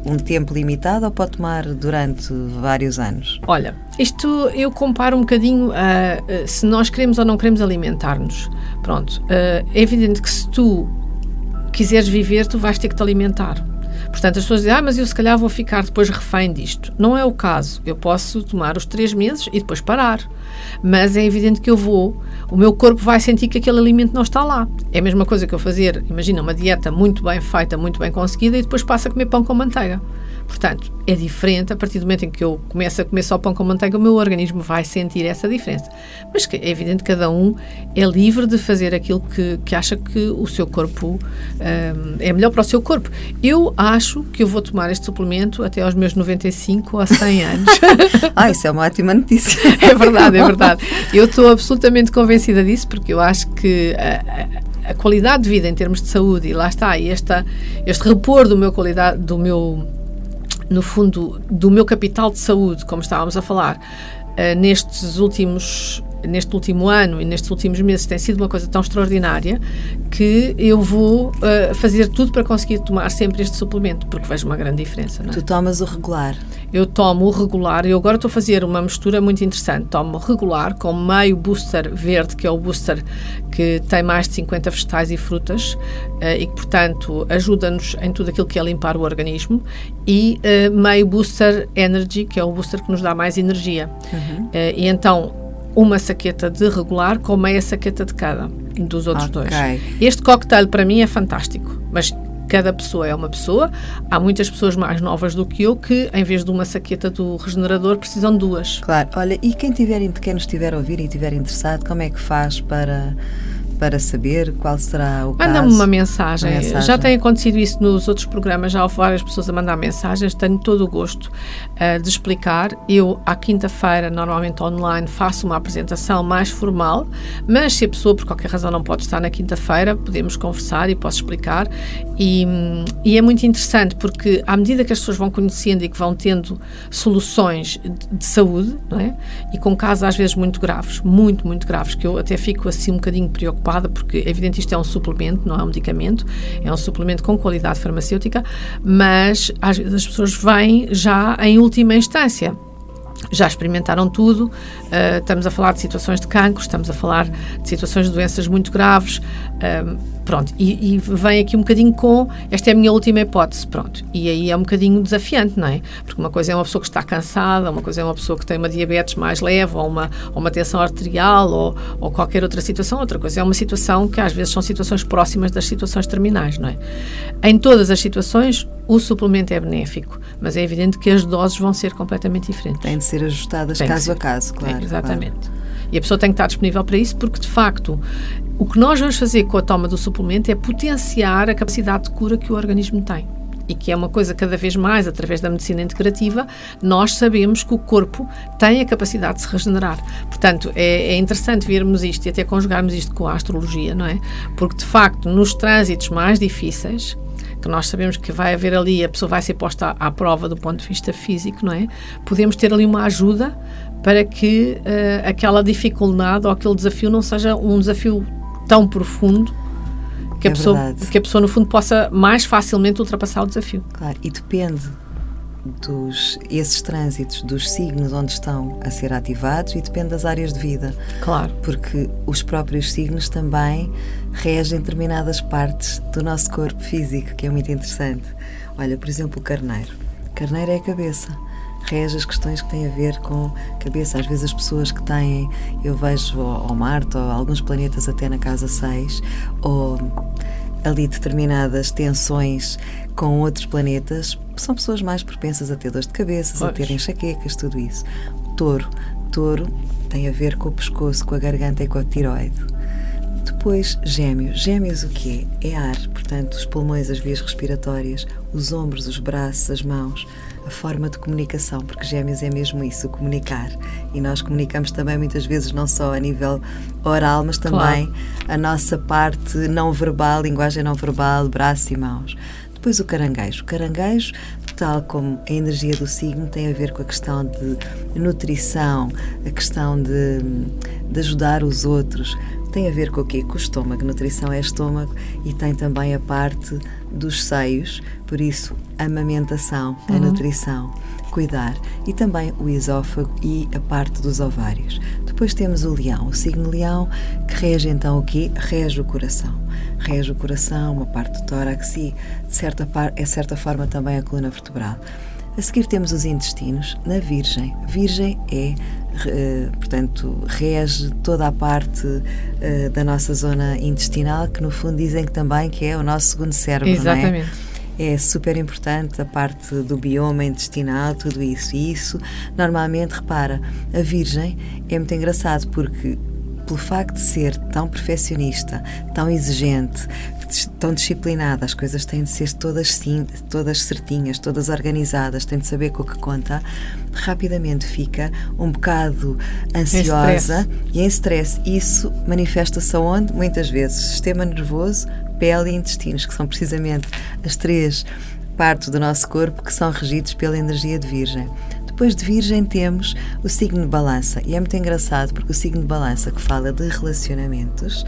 um tempo limitado ou pode tomar durante vários anos?
Olha, isto eu comparo um bocadinho a, se nós queremos ou não queremos alimentar-nos. Pronto, é evidente que se tu quiseres viver, tu vais ter que te alimentar. Portanto, as pessoas dizem, ah, mas eu se calhar vou ficar depois refém disto. Não é o caso. Eu posso tomar os três meses e depois parar. Mas é evidente que eu vou, o meu corpo vai sentir que aquele alimento não está lá. É a mesma coisa que eu fazer, imagina, uma dieta muito bem feita, muito bem conseguida e depois passo a comer pão com manteiga. Portanto, é diferente a partir do momento em que eu começo a comer só pão com manteiga, o meu organismo vai sentir essa diferença. Mas é evidente que cada um é livre de fazer aquilo que, que acha que o seu corpo um, é melhor para o seu corpo. Eu acho que eu vou tomar este suplemento até aos meus 95 ou 100 anos. (laughs)
ah, isso é uma ótima notícia. (laughs)
é verdade, é verdade. Eu estou absolutamente convencida disso porque eu acho que a, a, a qualidade de vida em termos de saúde, e lá está, esta, este repor do meu qualidade, do meu no fundo, do meu capital de saúde, como estávamos a falar, uh, nestes últimos neste último ano e nestes últimos meses tem sido uma coisa tão extraordinária que eu vou uh, fazer tudo para conseguir tomar sempre este suplemento, porque vejo uma grande diferença. É?
Tu tomas o regular?
Eu tomo o regular, eu agora estou a fazer uma mistura muito interessante. Tomo regular com meio booster verde, que é o booster que tem mais de 50 vegetais e frutas uh, e que, portanto, ajuda-nos em tudo aquilo que é limpar o organismo, e uh, meio booster energy, que é o booster que nos dá mais energia. Uhum. e então uma saqueta de regular com meia saqueta de cada dos outros okay. dois. Este cocktail para mim é fantástico, mas cada pessoa é uma pessoa. Há muitas pessoas mais novas do que eu que, em vez de uma saqueta do regenerador, precisam de duas.
Claro, olha, e quem, tiver, quem nos estiver a ouvir e estiver interessado, como é que faz para para saber qual será o caso.
Manda-me uma mensagem. uma mensagem. Já tem acontecido isso nos outros programas, já houve várias pessoas a mandar mensagens. Tenho todo o gosto uh, de explicar. Eu, à quinta-feira, normalmente online, faço uma apresentação mais formal, mas se a pessoa, por qualquer razão, não pode estar na quinta-feira, podemos conversar e posso explicar. E, e, é muito interessante porque, à medida que as pessoas vão conhecendo e que vão tendo soluções de, de saúde, não é? e com casos às vezes muito graves, muito, muito graves, que eu até fico assim um bocadinho preocupada preocupada porque, é evidente, isto é um suplemento, não é um medicamento, é um suplemento com qualidade farmacêutica, mas às vezes as pessoas vêm já em última instância já experimentaram tudo. Uh, estamos a falar de situações de cancro, estamos a falar de situações de doenças muito graves. Uh, pronto, e, e, vem aqui um bocadinho com esta é a minha última hipótese, pronto. E aí é um bocadinho desafiante, não é? Porque uma coisa é uma pessoa que está cansada, uma coisa é uma pessoa que tem uma diabetes mais leve, ou uma, ou uma tensão arterial, ou, ou qualquer outra situação. Outra coisa é uma situação que às vezes são situações próximas das situações terminais, não é? Em todas as situações, o suplemento é benéfico, mas é evidente que as doses vão ser completamente diferentes.
Têm de ser ajustadas tem caso a caso, claro.
É, exatamente.
Claro.
E a pessoa tem que estar disponível para isso, porque de facto o que nós vamos fazer com a toma do suplemento é potenciar a capacidade de cura que o organismo tem. E que é uma coisa cada vez mais, através da medicina integrativa, nós sabemos que o corpo tem a capacidade de se regenerar. Portanto, é, é interessante vermos isto e até conjugarmos isto com a astrologia, não é? Porque, de facto, nos trânsitos mais difíceis, que nós sabemos que vai haver ali, a pessoa vai ser posta à, à, prova do ponto de vista físico, não é? Podemos ter ali uma ajuda para que uh, aquela dificuldade ou aquele desafio não seja um desafio tão profundo que a, é pessoa, que a pessoa, no fundo, possa mais facilmente ultrapassar o desafio.
Claro, e depende dos esses trânsitos dos signos onde estão a ser ativados e depende das áreas de vida.
Claro.
Porque os próprios signos também regem determinadas partes do nosso corpo físico, que é muito interessante. Olha, por exemplo, o carneiro. Carneiro é a cabeça. Rege as questões que têm a ver com a cabeça. Às vezes as pessoas que têm, eu vejo ao Marte ou alguns planetas até na casa 6, ou ali determinadas tensões com outros planetas, são pessoas mais propensas a ter dores de cabeça, pois. a ter enxaquecas, tudo isso. Touro. Touro tem a ver com o pescoço, com a garganta e com a tiroide. Depois, gêmeos. Gêmeos o quê? É ar, portanto, os pulmões, as vias respiratórias, os ombros, os braços, as mãos, a forma de comunicação, porque gêmeos é mesmo isso, comunicar. E nós comunicamos também muitas vezes não só a nível oral, mas também claro. a nossa parte não verbal, linguagem não verbal, braços e mãos. Depois o caranguejo. O caranguejo, tal como a energia do signo, tem a ver com a questão de nutrição, a questão de, de ajudar os outros. Tem a ver com o quê? Com o estômago. Nutrição é estômago e tem também a parte dos seios, por isso, amamentação, a uhum. nutrição, cuidar e também o esófago e a parte dos ovários. Depois temos o leão, o signo leão, que rege então o quê? Rege o coração. Rege o coração, uma parte do tórax e, de certa, par, é certa forma, também a coluna vertebral. A seguir temos os intestinos, na Virgem. Virgem é Uh, portanto, rege toda a parte uh, da nossa zona intestinal, que no fundo dizem que também que é o nosso segundo cérebro,
Exatamente.
não é? É super importante a parte do bioma intestinal, tudo isso. E isso, normalmente, repara, a Virgem é muito engraçado porque pelo facto de ser tão perfeccionista, tão exigente, tão disciplinada, as coisas têm de ser todas sim, todas certinhas, todas organizadas, tem de saber com o que conta, rapidamente fica um bocado ansiosa em e em stress. Isso manifesta-se aonde? Muitas vezes, sistema nervoso, pele e intestinos, que são precisamente as três partes do nosso corpo que são regidos pela energia de Virgem. Depois de Virgem temos o signo de Balança. E é muito engraçado porque o signo de Balança, que fala de relacionamentos,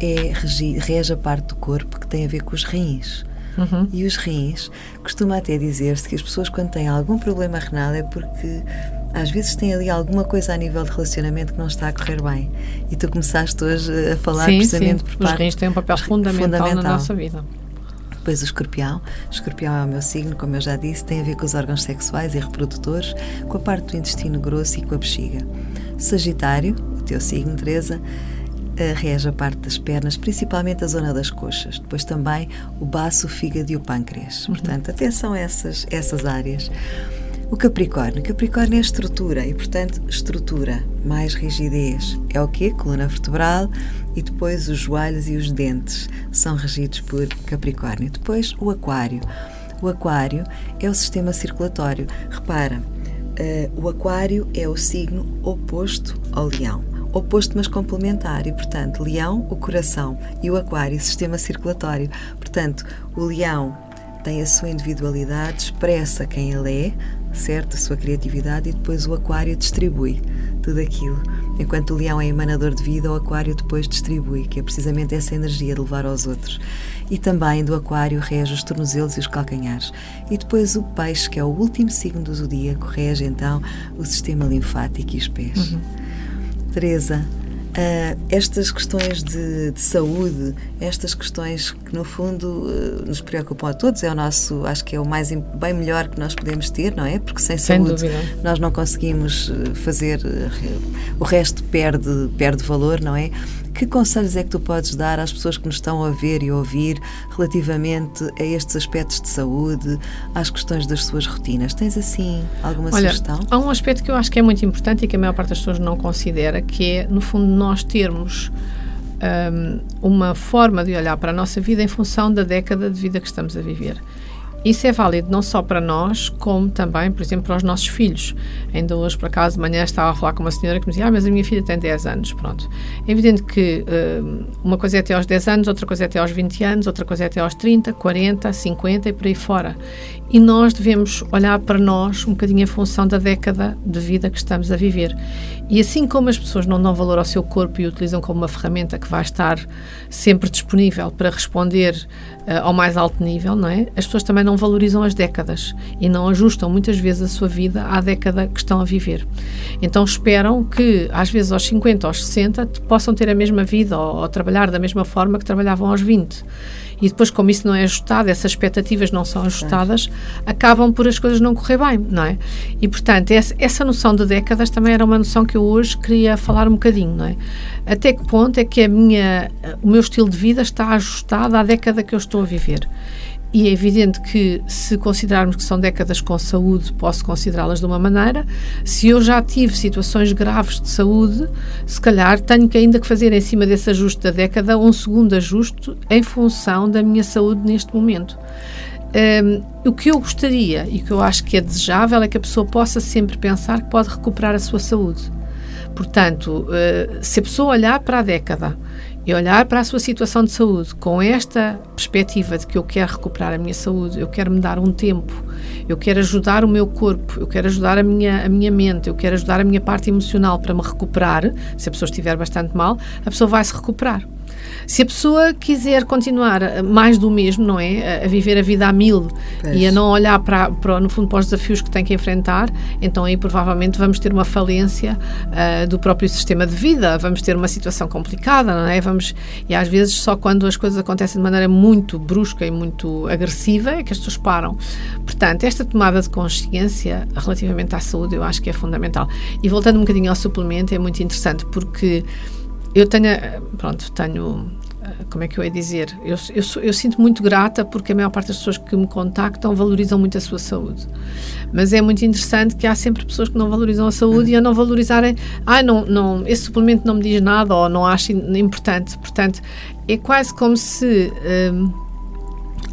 é, rege a parte do corpo que tem a ver com os rins. Uhum. E os rins, costuma até dizer-se que as pessoas, quando têm algum problema renal, é porque às vezes têm ali alguma coisa a nível de relacionamento que não está a correr bem. E tu começaste hoje a falar
sim,
precisamente
sim. por parte. Os rins têm um papel fundamental, fundamental. na nossa vida.
Depois o escorpião. O escorpião é o meu signo, como eu já disse, tem a ver com os órgãos sexuais e reprodutores, com a parte do intestino grosso e com a bexiga. Sagitário, o teu signo, Teresa, rege a parte das pernas, principalmente a zona das coxas. Depois também o baço, o fígado e o pâncreas. Uhum. Portanto, atenção a essas, essas áreas. O Capricórnio. Capricórnio é estrutura e, portanto, estrutura mais rigidez. É o quê? Coluna vertebral e depois os joelhos e os dentes são regidos por Capricórnio. Depois o Aquário. O Aquário é o sistema circulatório. Repara, uh, o Aquário é o signo oposto ao Leão. Oposto, mas complementar. E, portanto, Leão, o coração e o Aquário, sistema circulatório. Portanto, o Leão tem a sua individualidade, expressa quem ele é, certo? A sua criatividade e depois o aquário distribui tudo aquilo. Enquanto o leão é emanador de vida, o aquário depois distribui, que é precisamente essa energia de levar aos outros. E também do aquário rege os tornozelos e os calcanhares. E depois o peixe, que é o último signo do zodíaco, rege então o sistema linfático e os pés. Uhum. Teresa, Uh, estas questões de, de, saúde, estas questões que no fundo uh, nos preocupam a todos, é o nosso, acho que é o mais bem melhor que nós podemos ter, não é? Porque sem, sem saúde dúvida. nós não conseguimos ah, fazer, o resto perde, perde valor, não é? Que conselhos é que tu podes dar às pessoas que nos estão a ver e a ouvir relativamente a estes aspectos de saúde, às questões das suas rotinas? Tens assim alguma
Olha,
sugestão?
Há um aspecto que eu acho que é muito importante e que a maior parte das pessoas não considera, que é, no fundo, nós termos um, uma forma de olhar para a nossa vida em função da década de vida que estamos a viver. Isso é válido não só para nós, como também, por exemplo, para os nossos filhos. Ainda hoje, por acaso, de manhã estava a falar com uma senhora que me dizia: Ah, mas a minha filha tem 10 anos. Pronto. É evidente que uh, uma coisa é até aos 10 anos, outra coisa é até aos 20 anos, outra coisa é até aos 30, 40, 50 e por aí fora. E nós devemos olhar para nós um bocadinho em função da década de vida que estamos a viver. E assim como as pessoas não dão valor ao seu corpo e o utilizam como uma ferramenta que vai estar sempre disponível para responder uh, ao mais alto nível, não é? As pessoas também não valorizam as décadas e não ajustam muitas vezes a sua vida à década que estão a viver. Então esperam que, às vezes aos 50, aos 60, possam ter a mesma vida ou, ou trabalhar da mesma forma que trabalhavam aos 20 e depois, como isso não é ajustado, essas expectativas não são ajustadas, acabam por as coisas não correr bem, não é? E, portanto, essa, noção de décadas também era uma noção que eu hoje queria falar um bocadinho, não é? Até que ponto é que a minha, o meu estilo de vida está ajustado à década que eu estou a viver? E é evidente que, se considerarmos que são décadas com saúde, posso considerá-las de uma maneira. Se eu já tive situações graves de saúde, se calhar tenho que ainda que fazer em cima desse ajuste da década um segundo ajuste em função da minha saúde neste momento. Um, o que eu gostaria e que eu acho que é desejável é que a pessoa possa sempre pensar que pode recuperar a sua saúde. Portanto, uh, se a pessoa olhar para a década e olhar para a sua situação de saúde com esta perspectiva de que eu quero recuperar a minha saúde, eu quero me dar um tempo, eu quero ajudar o meu corpo, eu quero ajudar a minha, a minha mente, eu quero ajudar a minha parte emocional para me recuperar, se a pessoa estiver bastante mal, a pessoa vai se recuperar. Se a pessoa quiser continuar mais do mesmo, não é? A, viver a vida a mil pois. e a não olhar para, para, no fundo, para os desafios que tem que enfrentar, então aí provavelmente vamos ter uma falência uh, do próprio sistema de vida, vamos ter uma situação complicada, não é? Vamos, e às vezes só quando as coisas acontecem de maneira muito brusca e muito agressiva é que as pessoas param. Portanto, esta tomada de consciência relativamente à saúde eu acho que é fundamental. E voltando um bocadinho ao suplemento, é muito interessante porque eu tenho, pronto, tenho, como é que eu ia dizer? Eu, eu, eu, sinto muito grata porque a maior parte das pessoas que me contactam valorizam muito a sua saúde. Mas é muito interessante que há sempre pessoas que não valorizam a saúde e a não valorizarem, ah, não, não, esse suplemento não me diz nada ou não acho importante. Portanto, é quase como se. Hum,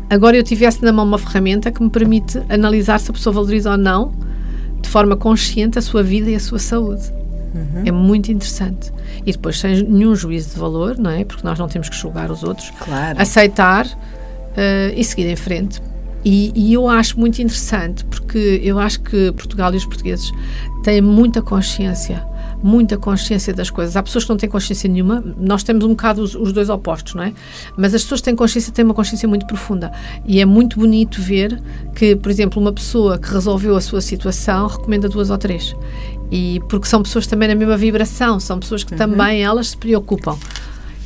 agora eu tivesse na mão uma ferramenta que me permite analisar se a pessoa valoriza ou não, de forma consciente, a sua vida e a sua saúde. Uhum. É muito interessante. E depois, sem nenhum juízo de valor, não é? Porque nós não temos que julgar os outros.
Claro.
Aceitar uh, e seguir em frente. E, e, eu acho muito interessante, porque eu acho que Portugal e os portugueses têm muita consciência muita consciência das coisas. Há pessoas que não têm consciência nenhuma, nós temos um bocado os, os, dois opostos, não é? Mas as pessoas que têm consciência têm uma consciência muito profunda. E é muito bonito ver que, por exemplo, uma pessoa que resolveu a sua situação recomenda duas ou três. E porque são pessoas também na mesma vibração, são pessoas que uhum. também elas se preocupam.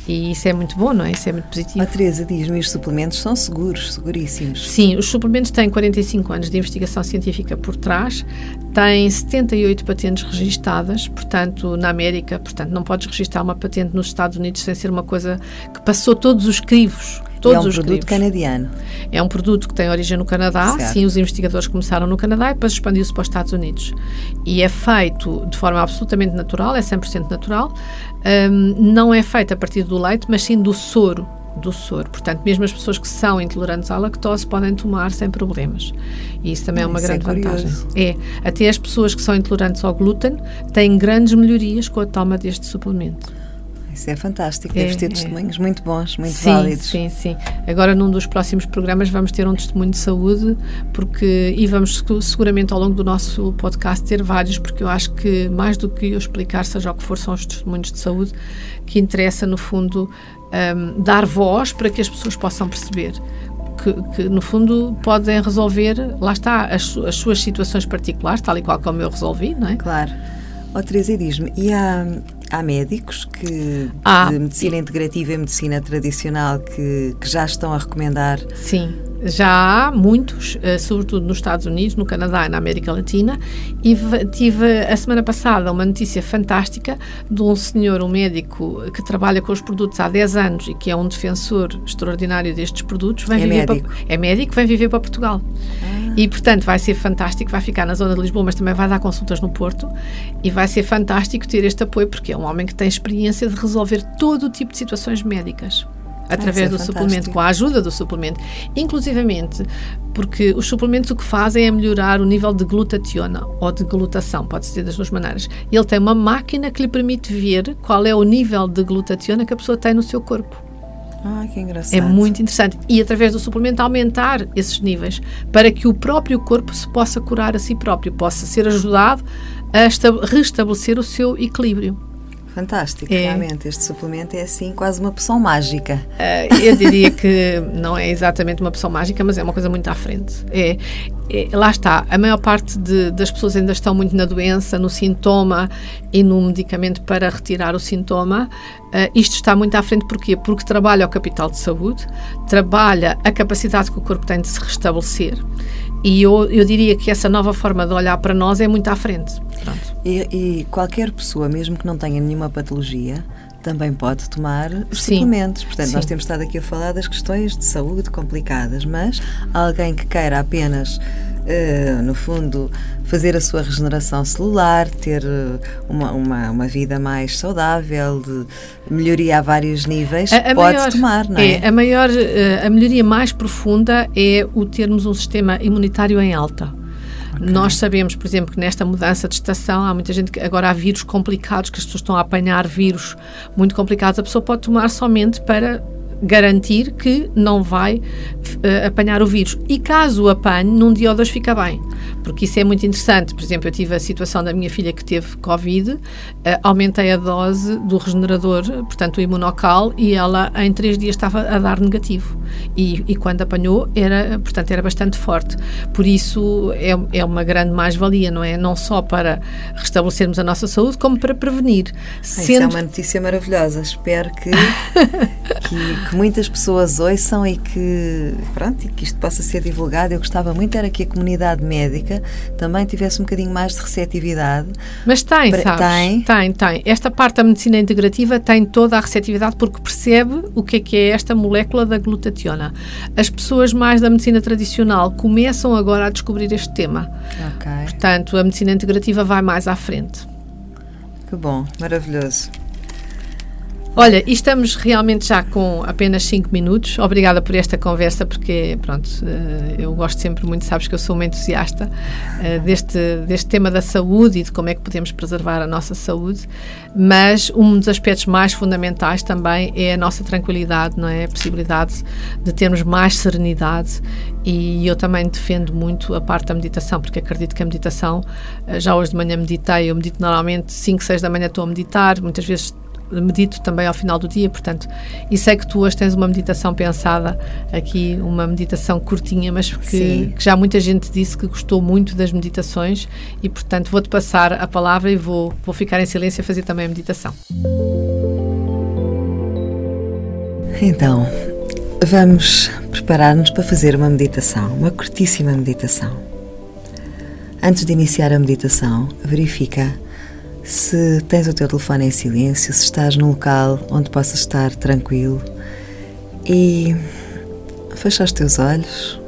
E isso é muito bom, não é? Isso é muito positivo.
A Teresa diz-me os suplementos são seguros, seguríssimos.
Sim, os suplementos têm 45 anos de investigação científica por trás, têm 78 patentes registadas, portanto, na América, portanto, não podes registrar uma patente nos Estados Unidos sem ser uma coisa que passou todos os crivos Todos
é um
os
produto
livros.
canadiano.
É um produto que tem origem no Canadá. Certo. Sim, os investigadores começaram no Canadá e depois expandiu-se para os Estados Unidos. E é feito de forma absolutamente natural, é 100% natural. Um, não é feito a partir do leite, mas sim do soro do soro. Portanto, mesmo as pessoas que são intolerantes à lactose podem tomar sem problemas. E isso também é uma grande é vantagem. É, até as pessoas que são intolerantes ao glúten têm grandes melhorias com a toma deste suplemento.
Isso é fantástico, é, deves ter é. testemunhos muito bons, muito
sim,
válidos.
Sim, sim. Agora, num dos próximos programas, vamos ter um testemunho de saúde, porque e vamos seguramente ao longo do nosso podcast ter vários, porque eu acho que mais do que eu explicar, seja o que for, são os testemunhos de saúde, que interessa, no fundo, um, dar voz para que as pessoas possam perceber que, que, no fundo podem resolver, lá está, as, as, suas situações particulares, tal e qual como eu resolvi, não é?
Claro. Ó oh, Teresa, diz-me, e há, há médicos que ah, de medicina integrativa e medicina tradicional que, que já estão a recomendar?
Sim, já há muitos, eh, sobretudo nos Estados Unidos, no Canadá e na América Latina, e tive a semana passada uma notícia fantástica de um senhor, um médico que trabalha com os produtos há 10 anos e que é um defensor extraordinário destes produtos,
vem é viver médico.
Para, é médico, vem viver para Portugal. Ah. E, portanto, vai ser fantástico, vai ficar na zona de Lisboa, mas também vai dar consultas no Porto, e vai ser fantástico ter este apoio, porque é um homem que tem experiência de resolver todo o tipo de situações médicas através é do fantástico. suplemento, com a ajuda do suplemento, inclusivamente porque os suplementos o que fazem é melhorar o nível de glutationa ou de glutação, pode ser das duas maneiras. Ele tem uma máquina que lhe permite ver qual é o nível de glutationa que a pessoa tem no seu corpo.
Ah, que engraçado.
É muito interessante. E através do suplemento aumentar esses níveis para que o próprio corpo se possa curar a si próprio, possa ser ajudado a restabelecer o seu equilíbrio.
Fantástico, é. realmente. Este suplemento é assim quase uma poção mágica.
Uh, eu diria que não é exatamente uma poção mágica, mas é uma coisa muito à frente. É, é lá está, a maior parte de, das pessoas ainda estão muito na doença, no sintoma e no medicamento para retirar o sintoma. Uh, isto está muito à frente porquê? Porque trabalha o capital de saúde, trabalha a capacidade que o corpo tem de se restabelecer e eu, eu diria que essa nova forma de olhar para nós é muito à frente.
E, e, qualquer pessoa, mesmo que não tenha nenhuma patologia, também pode tomar os
Sim.
suplementos. Portanto,
Sim.
nós temos estado aqui a falar das questões de saúde complicadas, mas alguém que queira apenas, eh, no fundo, fazer a sua regeneração celular, ter eh, uma, uma, uma vida mais saudável, de melhoria a vários níveis,
A- a
pode
maior-
tomar, não é?
a maior, eh, a melhoria mais profunda é o termos um sistema imunitário em alta. Nós sabemos, por exemplo, que nesta mudança de estação há muita gente que agora há vírus complicados, que as pessoas estão a apanhar vírus muito complicados. A pessoa pode tomar somente para garantir que não vai eh, apanhar o vírus. E caso o apanhe, num dia ou dois fica bem. Porque isso é muito interessante. Por exemplo, eu tive a situação da minha filha que teve Covid, eh, aumentei a dose do regenerador, portanto o imunocal, e ela em três dias estava a dar negativo. E, e quando apanhou, era, portanto, era bastante forte. Por isso é, é uma grande mais-valia, não é? Não só para restabelecermos a nossa saúde, como para prevenir.
Isso é uma notícia maravilhosa. Espero que, (laughs) que, que muitas pessoas ouçam e que, pronto, e que isto possa ser divulgado. Eu gostava muito era que a comunidade médica também tivesse um bocadinho mais de receptividade.
Mas tem,
Pre-
sabes?
tem?
tem, tem. Esta parte da medicina integrativa tem toda a receptividade porque percebe o que é que é esta molécula da glutationa. As pessoas mais da medicina tradicional começam agora a descobrir este tema.
Ok.
Portanto, a medicina integrativa vai mais à frente.
Que bom, maravilhoso.
Olha, e estamos realmente já com apenas 5 minutos. Obrigada por esta conversa, porque, pronto, eh, eu gosto sempre muito, sabes que eu sou uma entusiasta eh, deste, deste tema da saúde e de como é que podemos preservar a nossa saúde, mas um dos aspectos mais fundamentais também é a nossa tranquilidade, não é? A possibilidade de termos mais serenidade e eu também defendo muito a parte da meditação, porque acredito que a meditação, eh, já hoje de manhã meditei, eu medito normalmente 5, 6 da manhã estou a meditar, muitas vezes medito também ao final do dia, portanto, e sei que tu hoje tens uma meditação pensada aqui, uma meditação curtinha, mas que, que já muita gente disse que gostou muito das meditações e, portanto, vou-te passar a palavra e vou, vou ficar em silêncio a fazer também a meditação.
Então, vamos preparar-nos para fazer uma meditação, uma curtíssima meditação. Antes de iniciar a meditação, verifica se tens o teu telefone em silêncio, se estás num local onde possas estar tranquilo e fecha os teus olhos.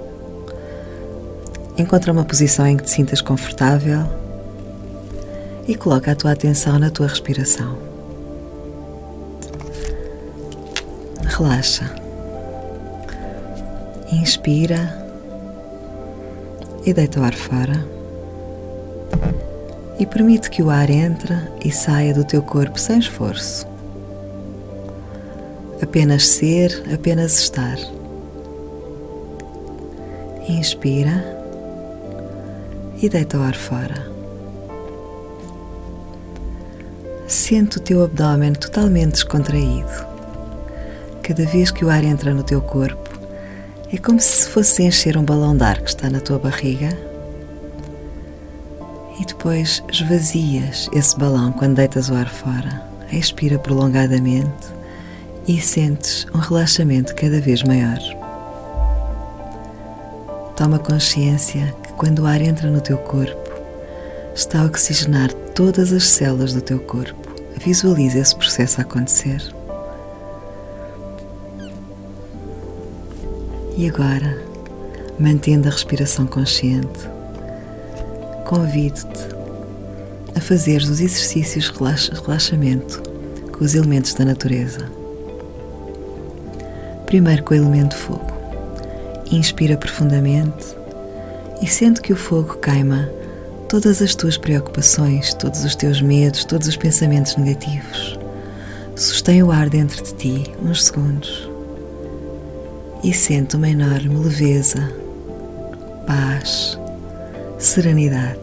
Encontra uma posição em que te sintas confortável e coloca a tua atenção na tua respiração. Relaxa. Inspira e deita o ar fora. E permite que o ar entre e saia do teu corpo sem esforço. Apenas ser, apenas estar. Inspira e deita o ar fora. Sente o teu abdômen totalmente descontraído. Cada vez que o ar entra no teu corpo, é como se fosse encher um balão de ar que está na tua barriga e depois esvazias esse balão quando deitas o ar fora. Expira prolongadamente e sentes um relaxamento cada vez maior. Toma consciência que quando o ar entra no teu corpo, está a oxigenar todas as células do teu corpo. Visualiza esse processo acontecer. E agora, mantendo a respiração consciente, convido-te a fazer os exercícios de relaxa- relaxamento com os elementos da natureza. Primeiro com o elemento fogo. Inspira profundamente e sente que o fogo queima todas as tuas preocupações, todos os teus medos, todos os pensamentos negativos. Sustém o ar dentro de ti uns segundos e sente uma enorme leveza, paz, serenidade.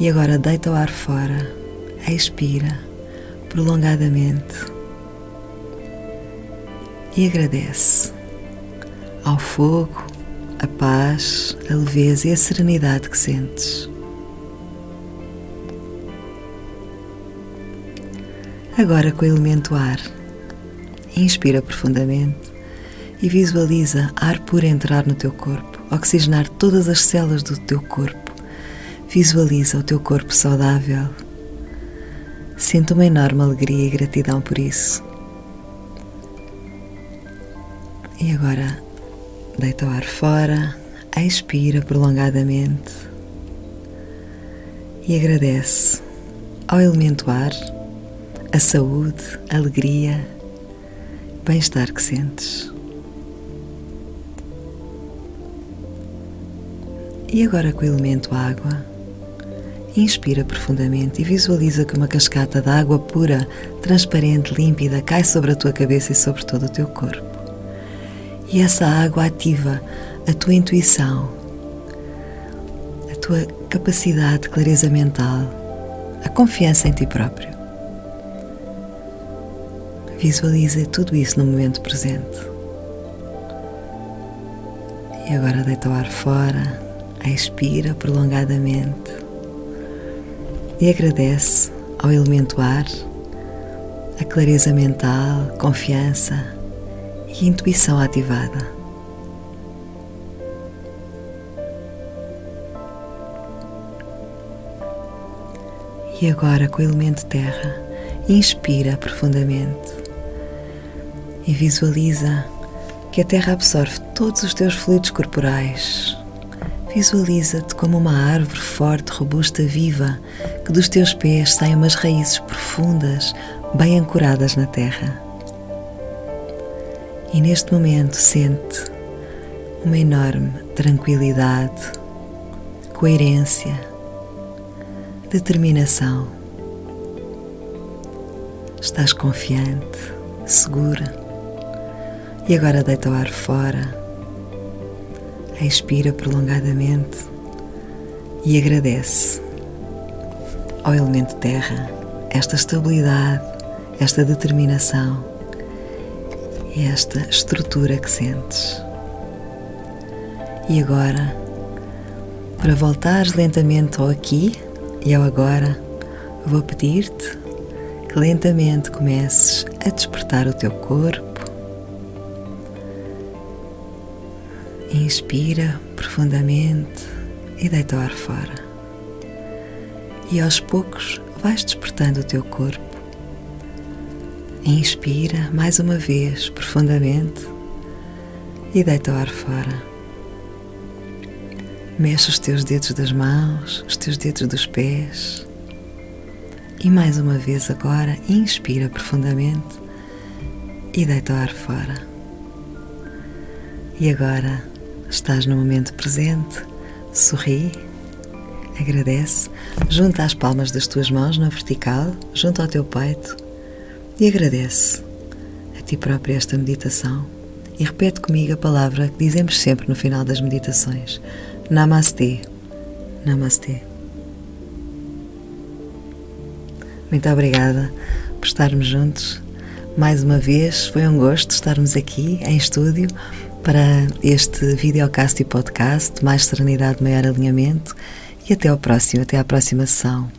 E agora deita o ar fora, expira prolongadamente e agradece ao fogo, a paz, a leveza e a serenidade que sentes. Agora com o elemento ar, inspira profundamente e visualiza ar puro entrar no teu corpo, oxigenar todas as células do teu corpo. Visualiza o teu corpo saudável, Sinto uma enorme alegria e gratidão por isso. E agora deita o ar fora, expira prolongadamente e agradece ao elemento ar a saúde, a alegria, bem-estar que sentes. E agora com o elemento água, inspira profundamente e visualiza que uma cascata de água pura, transparente, límpida cai sobre a tua cabeça e sobre todo o teu corpo. E essa água ativa a tua intuição, a tua capacidade de clareza mental, a confiança em ti próprio. Visualiza tudo isso no momento presente. E agora deita o ar fora, expira prolongadamente e agradece ao elemento ar a clareza mental, confiança e intuição ativada. E agora, com o elemento terra, inspira profundamente e visualiza que a terra absorve todos os teus fluidos corporais. Visualiza-te como uma árvore forte, robusta, viva, que dos teus pés saem umas raízes profundas, bem ancoradas na terra. E neste momento sente uma enorme tranquilidade, coerência, determinação. Estás confiante, segura. E agora deita o ar fora, expira prolongadamente e agradece ao elemento terra esta estabilidade, esta determinação e esta estrutura que sentes. E agora, para voltares lentamente ao aqui e ao agora, vou pedir-te que lentamente comeces a despertar o teu corpo. Inspira profundamente e deita o ar fora. E aos poucos vais despertando o teu corpo Inspira mais uma vez profundamente e deita o ar fora. Mexe os teus dedos das mãos, os teus dedos dos pés. E mais uma vez agora, inspira profundamente e deita o ar fora. E agora estás no momento presente, sorri, agradece, junta as palmas das tuas mãos na vertical, junto ao teu peito. E agradece a ti própria esta meditação. E repete comigo a palavra que dizemos sempre no final das meditações: Namastê. Namastê. Muito obrigada por estarmos juntos. Mais uma vez, foi um gosto estarmos aqui em estúdio para este videocast e podcast. Mais serenidade, maior alinhamento. E até ao próximo, até à próxima sessão.